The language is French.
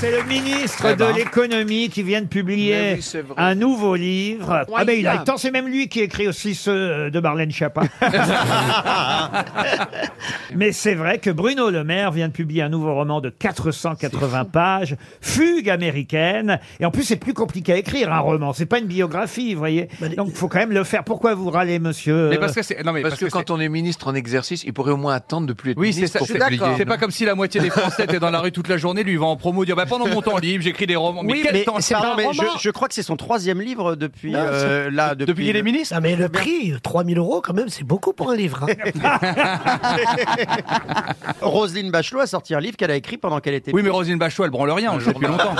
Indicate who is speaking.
Speaker 1: C'est le ministre
Speaker 2: Eh
Speaker 1: de
Speaker 2: ben.
Speaker 1: l'économie qui vient de publier
Speaker 2: Mais oui, c'est vrai.
Speaker 1: un nouveau livre. Ah ben il a le temps, c'est même lui qui écrit aussi ceux euh, de Marlène Schiappa. Mais c'est vrai que Bruno Le Maire vient de publier un nouveau roman de 480 pages, Fugue américaine. Et en plus, c'est plus compliqué à écrire un roman. C'est pas une biographie, vous voyez. Donc, il faut quand même le faire. Pourquoi vous râlez, monsieur
Speaker 3: Mais parce que c'est non mais
Speaker 2: Parce, que, quand on est ministre en exercice, il pourrait au moins attendre de plus être
Speaker 3: oui, c'est
Speaker 2: ministre
Speaker 3: ça.
Speaker 2: pour publier.
Speaker 3: C'est pas comme si la moitié des Français étaient dans la rue toute la journée, lui il va en promo dire bah pendant mon temps libre, j'écris des romans.
Speaker 4: Oui,
Speaker 3: quel
Speaker 4: mais,
Speaker 3: temps
Speaker 4: c'est
Speaker 3: ça
Speaker 4: pas- mais je, crois que c'est son troisième livre depuis
Speaker 3: Non,
Speaker 4: euh, là depuis,
Speaker 3: depuis qu'il est ministre.
Speaker 5: Ah, mais le prix, 3000 euros, quand même, c'est beaucoup pour un livre. hein.
Speaker 4: Roselyne Bachelot a sorti un livre qu'elle a écrit pendant qu'elle était.
Speaker 3: Oui, mais Rosine Bachelot, elle branle rien, on le sait depuis longtemps.